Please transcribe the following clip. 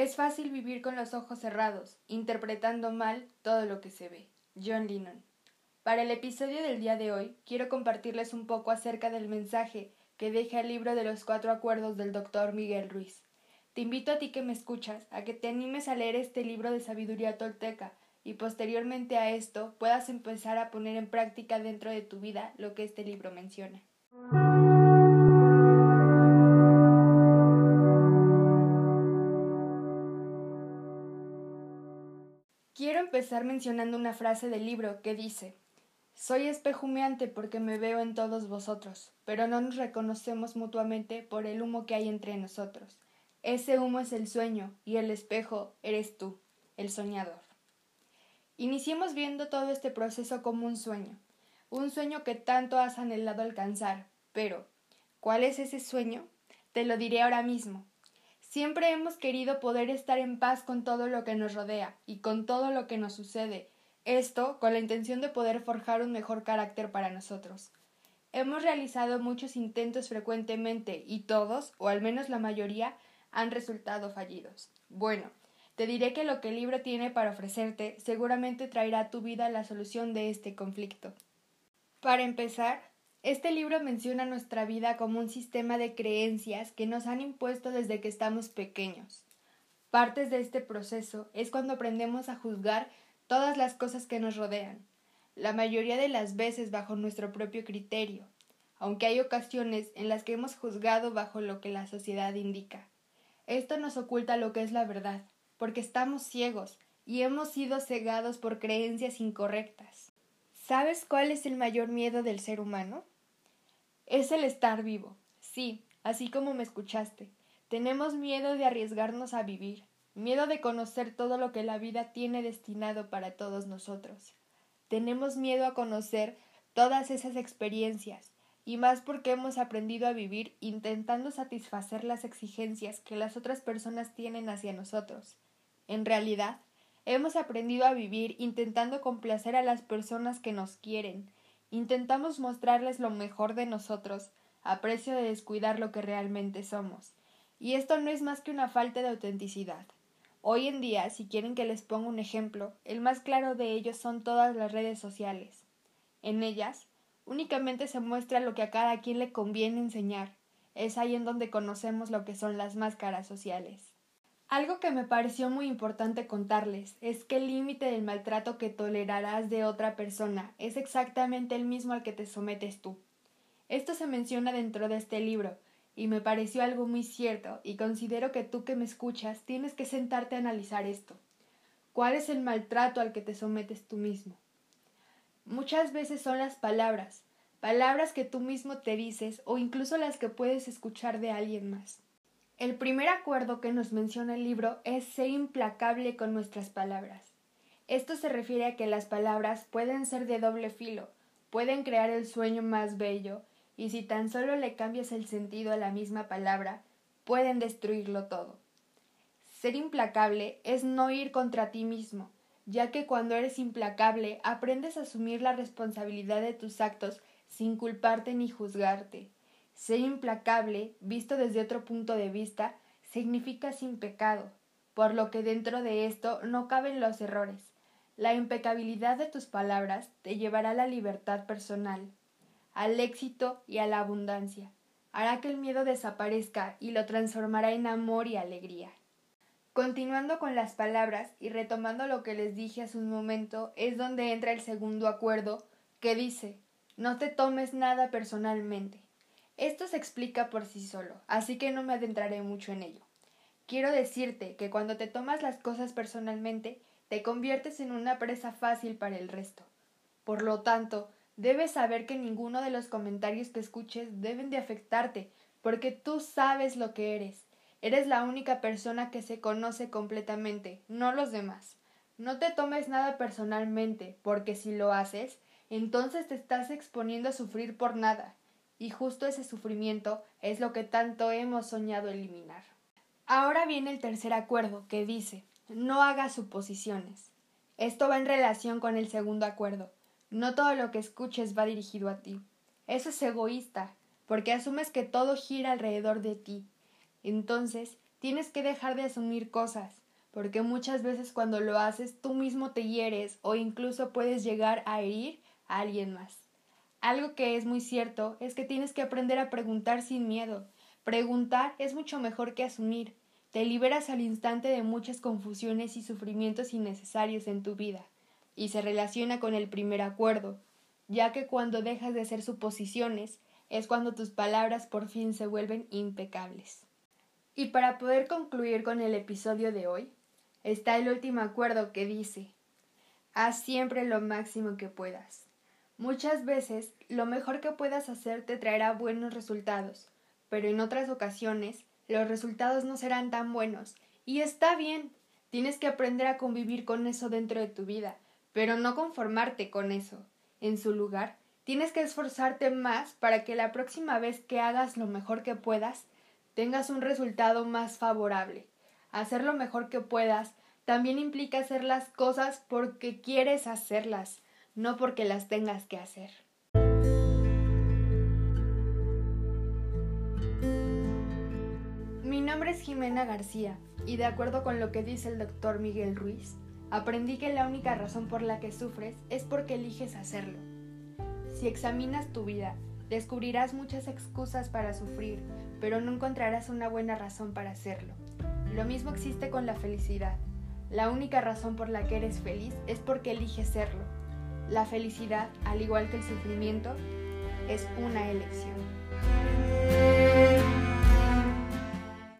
Es fácil vivir con los ojos cerrados, interpretando mal todo lo que se ve. John Lennon. Para el episodio del día de hoy, quiero compartirles un poco acerca del mensaje que deja el libro de los cuatro acuerdos del doctor Miguel Ruiz. Te invito a ti que me escuchas a que te animes a leer este libro de sabiduría tolteca y posteriormente a esto puedas empezar a poner en práctica dentro de tu vida lo que este libro menciona. Empezar mencionando una frase del libro que dice Soy espejumeante porque me veo en todos vosotros, pero no nos reconocemos mutuamente por el humo que hay entre nosotros. Ese humo es el sueño y el espejo eres tú, el soñador. Iniciemos viendo todo este proceso como un sueño, un sueño que tanto has anhelado alcanzar, pero ¿cuál es ese sueño? Te lo diré ahora mismo. Siempre hemos querido poder estar en paz con todo lo que nos rodea y con todo lo que nos sucede, esto con la intención de poder forjar un mejor carácter para nosotros. Hemos realizado muchos intentos frecuentemente y todos, o al menos la mayoría, han resultado fallidos. Bueno, te diré que lo que el libro tiene para ofrecerte seguramente traerá a tu vida la solución de este conflicto. Para empezar, este libro menciona nuestra vida como un sistema de creencias que nos han impuesto desde que estamos pequeños. Partes de este proceso es cuando aprendemos a juzgar todas las cosas que nos rodean, la mayoría de las veces bajo nuestro propio criterio, aunque hay ocasiones en las que hemos juzgado bajo lo que la sociedad indica. Esto nos oculta lo que es la verdad, porque estamos ciegos y hemos sido cegados por creencias incorrectas. ¿Sabes cuál es el mayor miedo del ser humano? Es el estar vivo. Sí, así como me escuchaste. Tenemos miedo de arriesgarnos a vivir, miedo de conocer todo lo que la vida tiene destinado para todos nosotros. Tenemos miedo a conocer todas esas experiencias, y más porque hemos aprendido a vivir intentando satisfacer las exigencias que las otras personas tienen hacia nosotros. En realidad, hemos aprendido a vivir intentando complacer a las personas que nos quieren, Intentamos mostrarles lo mejor de nosotros, a precio de descuidar lo que realmente somos. Y esto no es más que una falta de autenticidad. Hoy en día, si quieren que les ponga un ejemplo, el más claro de ellos son todas las redes sociales. En ellas, únicamente se muestra lo que a cada quien le conviene enseñar. Es ahí en donde conocemos lo que son las máscaras sociales. Algo que me pareció muy importante contarles es que el límite del maltrato que tolerarás de otra persona es exactamente el mismo al que te sometes tú. Esto se menciona dentro de este libro, y me pareció algo muy cierto, y considero que tú que me escuchas tienes que sentarte a analizar esto. ¿Cuál es el maltrato al que te sometes tú mismo? Muchas veces son las palabras, palabras que tú mismo te dices o incluso las que puedes escuchar de alguien más. El primer acuerdo que nos menciona el libro es ser implacable con nuestras palabras. Esto se refiere a que las palabras pueden ser de doble filo, pueden crear el sueño más bello, y si tan solo le cambias el sentido a la misma palabra, pueden destruirlo todo. Ser implacable es no ir contra ti mismo, ya que cuando eres implacable aprendes a asumir la responsabilidad de tus actos sin culparte ni juzgarte. Ser implacable, visto desde otro punto de vista, significa sin pecado, por lo que dentro de esto no caben los errores. La impecabilidad de tus palabras te llevará a la libertad personal, al éxito y a la abundancia. Hará que el miedo desaparezca y lo transformará en amor y alegría. Continuando con las palabras y retomando lo que les dije hace un momento, es donde entra el segundo acuerdo que dice no te tomes nada personalmente. Esto se explica por sí solo, así que no me adentraré mucho en ello. Quiero decirte que cuando te tomas las cosas personalmente, te conviertes en una presa fácil para el resto. Por lo tanto, debes saber que ninguno de los comentarios que escuches deben de afectarte, porque tú sabes lo que eres. Eres la única persona que se conoce completamente, no los demás. No te tomes nada personalmente, porque si lo haces, entonces te estás exponiendo a sufrir por nada y justo ese sufrimiento es lo que tanto hemos soñado eliminar. Ahora viene el tercer acuerdo que dice no hagas suposiciones. Esto va en relación con el segundo acuerdo. No todo lo que escuches va dirigido a ti. Eso es egoísta, porque asumes que todo gira alrededor de ti. Entonces, tienes que dejar de asumir cosas, porque muchas veces cuando lo haces tú mismo te hieres o incluso puedes llegar a herir a alguien más. Algo que es muy cierto es que tienes que aprender a preguntar sin miedo. Preguntar es mucho mejor que asumir. Te liberas al instante de muchas confusiones y sufrimientos innecesarios en tu vida, y se relaciona con el primer acuerdo, ya que cuando dejas de hacer suposiciones es cuando tus palabras por fin se vuelven impecables. Y para poder concluir con el episodio de hoy, está el último acuerdo que dice Haz siempre lo máximo que puedas. Muchas veces lo mejor que puedas hacer te traerá buenos resultados, pero en otras ocasiones los resultados no serán tan buenos. Y está bien, tienes que aprender a convivir con eso dentro de tu vida, pero no conformarte con eso. En su lugar, tienes que esforzarte más para que la próxima vez que hagas lo mejor que puedas, tengas un resultado más favorable. Hacer lo mejor que puedas también implica hacer las cosas porque quieres hacerlas, no porque las tengas que hacer. Mi nombre es Jimena García y de acuerdo con lo que dice el doctor Miguel Ruiz, aprendí que la única razón por la que sufres es porque eliges hacerlo. Si examinas tu vida, descubrirás muchas excusas para sufrir, pero no encontrarás una buena razón para hacerlo. Lo mismo existe con la felicidad. La única razón por la que eres feliz es porque eliges serlo. La felicidad, al igual que el sufrimiento, es una elección.